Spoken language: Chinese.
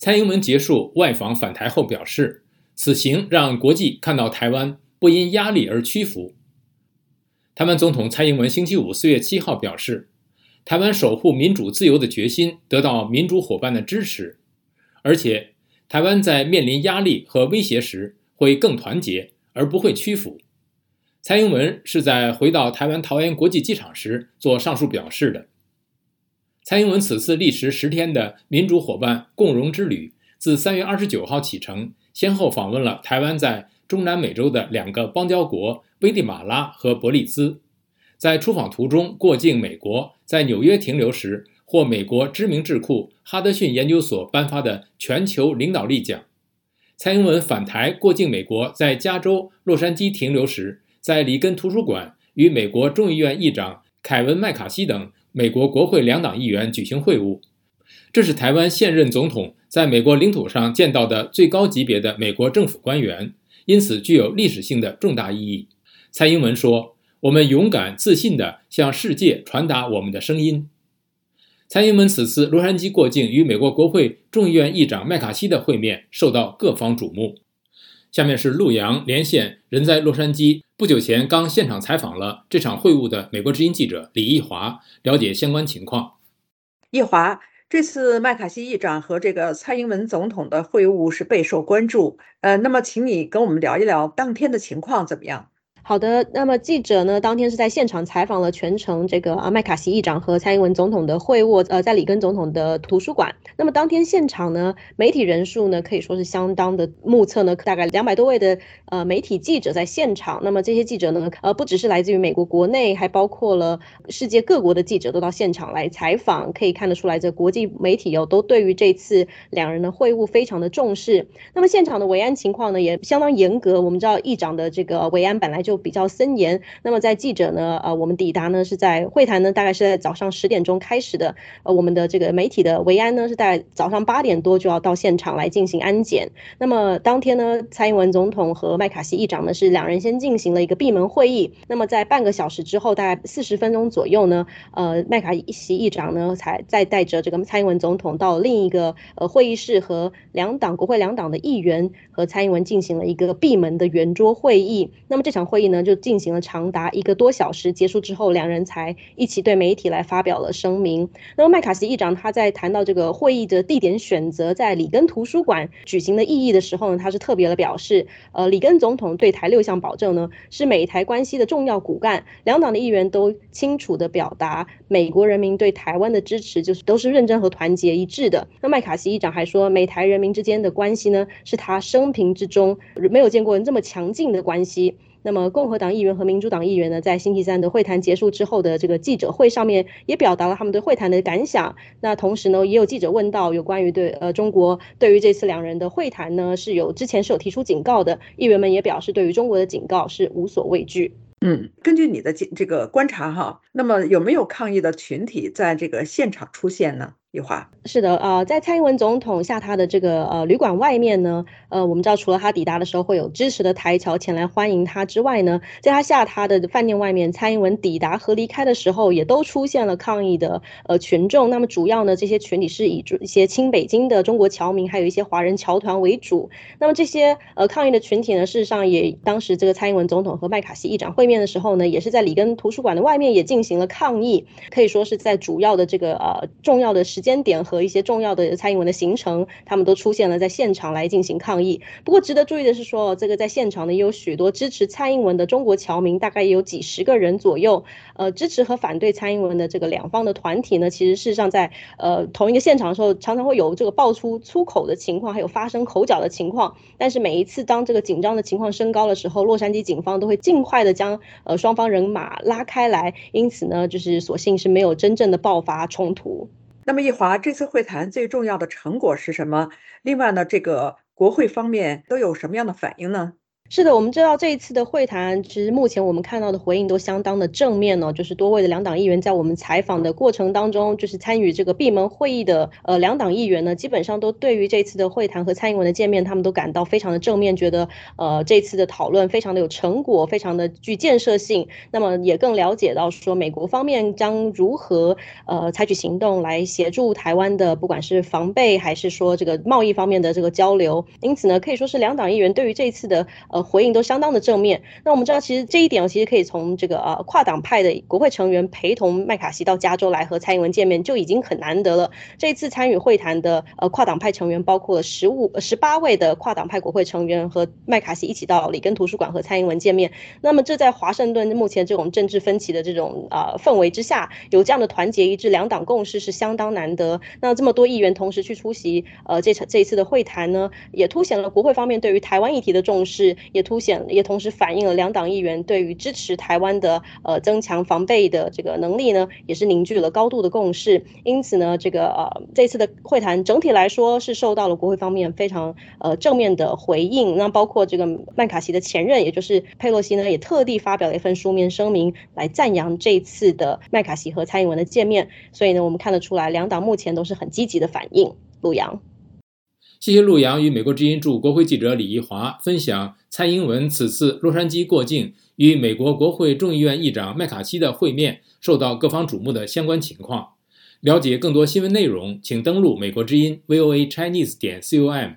蔡英文结束外访返台后表示，此行让国际看到台湾不因压力而屈服。台湾总统蔡英文星期五四月七号表示，台湾守护民主自由的决心得到民主伙伴的支持，而且台湾在面临压力和威胁时会更团结，而不会屈服。蔡英文是在回到台湾桃园国际机场时做上述表示的。蔡英文此次历时十天的民主伙伴共荣之旅，自三月二十九号启程，先后访问了台湾在中南美洲的两个邦交国危地马拉和伯利兹。在出访途中过境美国，在纽约停留时，获美国知名智库哈德逊研究所颁发的全球领导力奖。蔡英文返台过境美国，在加州洛杉矶停留时。在里根图书馆与美国众议院议长凯文·麦卡锡等美国国会两党议员举行会晤，这是台湾现任总统在美国领土上见到的最高级别的美国政府官员，因此具有历史性的重大意义。蔡英文说：“我们勇敢自信地向世界传达我们的声音。”蔡英文此次洛杉矶过境与美国国会众议院议长麦卡锡的会面受到各方瞩目。下面是陆阳连线，人在洛杉矶。不久前刚现场采访了这场会晤的美国之音记者李义华，了解相关情况。义华，这次麦卡锡议长和这个蔡英文总统的会晤是备受关注。呃，那么请你跟我们聊一聊当天的情况怎么样？好的，那么记者呢，当天是在现场采访了全程这个啊麦卡锡议长和蔡英文总统的会晤，呃，在里根总统的图书馆。那么当天现场呢，媒体人数呢可以说是相当的，目测呢大概两百多位的呃媒体记者在现场。那么这些记者呢，呃，不只是来自于美国国内，还包括了世界各国的记者都到现场来采访。可以看得出来，这国际媒体哦都对于这次两人的会晤非常的重视。那么现场的维安情况呢也相当严格。我们知道议长的这个维安本来就比较森严。那么在记者呢，呃，我们抵达呢是在会谈呢，大概是在早上十点钟开始的。呃，我们的这个媒体的维安呢是在早上八点多就要到现场来进行安检。那么当天呢，蔡英文总统和麦卡锡议长呢是两人先进行了一个闭门会议。那么在半个小时之后，大概四十分钟左右呢，呃，麦卡锡议长呢才再带着这个蔡英文总统到另一个呃会议室，和两党国会两党的议员和蔡英文进行了一个闭门的圆桌会议。那么这场会议。呢，就进行了长达一个多小时，结束之后，两人才一起对媒体来发表了声明。那么麦卡锡议长他在谈到这个会议的地点选择在里根图书馆举行的意义的时候呢，他是特别的表示，呃，里根总统对台六项保证呢，是美台关系的重要骨干，两党的议员都清楚的表达美国人民对台湾的支持，就是都是认真和团结一致的。那麦卡锡议长还说，美台人民之间的关系呢，是他生平之中没有见过这么强劲的关系。那么，共和党议员和民主党议员呢，在星期三的会谈结束之后的这个记者会上面，也表达了他们对会谈的感想。那同时呢，也有记者问到有关于对呃中国对于这次两人的会谈呢，是有之前是有提出警告的。议员们也表示，对于中国的警告是无所畏惧。嗯，根据你的这这个观察哈，那么有没有抗议的群体在这个现场出现呢？一华是的，呃，在蔡英文总统下榻的这个呃旅馆外面呢，呃，我们知道除了他抵达的时候会有支持的台侨前来欢迎他之外呢，在他下榻的饭店外面，蔡英文抵达和离开的时候，也都出现了抗议的呃群众。那么主要呢，这些群体是以一些亲北京的中国侨民，还有一些华人侨团为主。那么这些呃抗议的群体呢，事实上也当时这个蔡英文总统和麦卡锡议长会面的时候呢，也是在里根图书馆的外面也进行了抗议，可以说是在主要的这个呃重要的时。时间点和一些重要的蔡英文的行程，他们都出现了在现场来进行抗议。不过值得注意的是，说这个在现场呢，也有许多支持蔡英文的中国侨民，大概也有几十个人左右。呃，支持和反对蔡英文的这个两方的团体呢，其实事实上在呃同一个现场的时候，常常会有这个爆出粗口的情况，还有发生口角的情况。但是每一次当这个紧张的情况升高的时候，洛杉矶警方都会尽快的将呃双方人马拉开来，因此呢，就是所幸是没有真正的爆发冲突。那么，易华这次会谈最重要的成果是什么？另外呢，这个国会方面都有什么样的反应呢？是的，我们知道这一次的会谈，其实目前我们看到的回应都相当的正面呢。就是多位的两党议员在我们采访的过程当中，就是参与这个闭门会议的呃两党议员呢，基本上都对于这次的会谈和蔡英文的见面，他们都感到非常的正面，觉得呃这次的讨论非常的有成果，非常的具建设性。那么也更了解到说美国方面将如何呃采取行动来协助台湾的，不管是防备还是说这个贸易方面的这个交流。因此呢，可以说是两党议员对于这次的呃。回应都相当的正面。那我们知道，其实这一点，其实可以从这个呃跨党派的国会成员陪同麦卡锡到加州来和蔡英文见面，就已经很难得了。这次参与会谈的呃跨党派成员包括了十五十八位的跨党派国会成员和麦卡锡一起到里根图书馆和蔡英文见面。那么这在华盛顿目前这种政治分歧的这种呃氛围之下，有这样的团结一致、两党共识是相当难得。那这么多议员同时去出席呃这场这一次的会谈呢，也凸显了国会方面对于台湾议题的重视。也凸显，也同时反映了两党议员对于支持台湾的呃增强防备的这个能力呢，也是凝聚了高度的共识。因此呢，这个呃这次的会谈整体来说是受到了国会方面非常呃正面的回应。那包括这个麦卡锡的前任，也就是佩洛西呢，也特地发表了一份书面声明来赞扬这次的麦卡锡和蔡英文的见面。所以呢，我们看得出来，两党目前都是很积极的反应。陆阳。谢谢陆阳与美国之音驻国会记者李怡华分享蔡英文此次洛杉矶过境与美国国会众议院议长麦卡锡的会面受到各方瞩目的相关情况。了解更多新闻内容，请登录美国之音 VOA Chinese 点 com。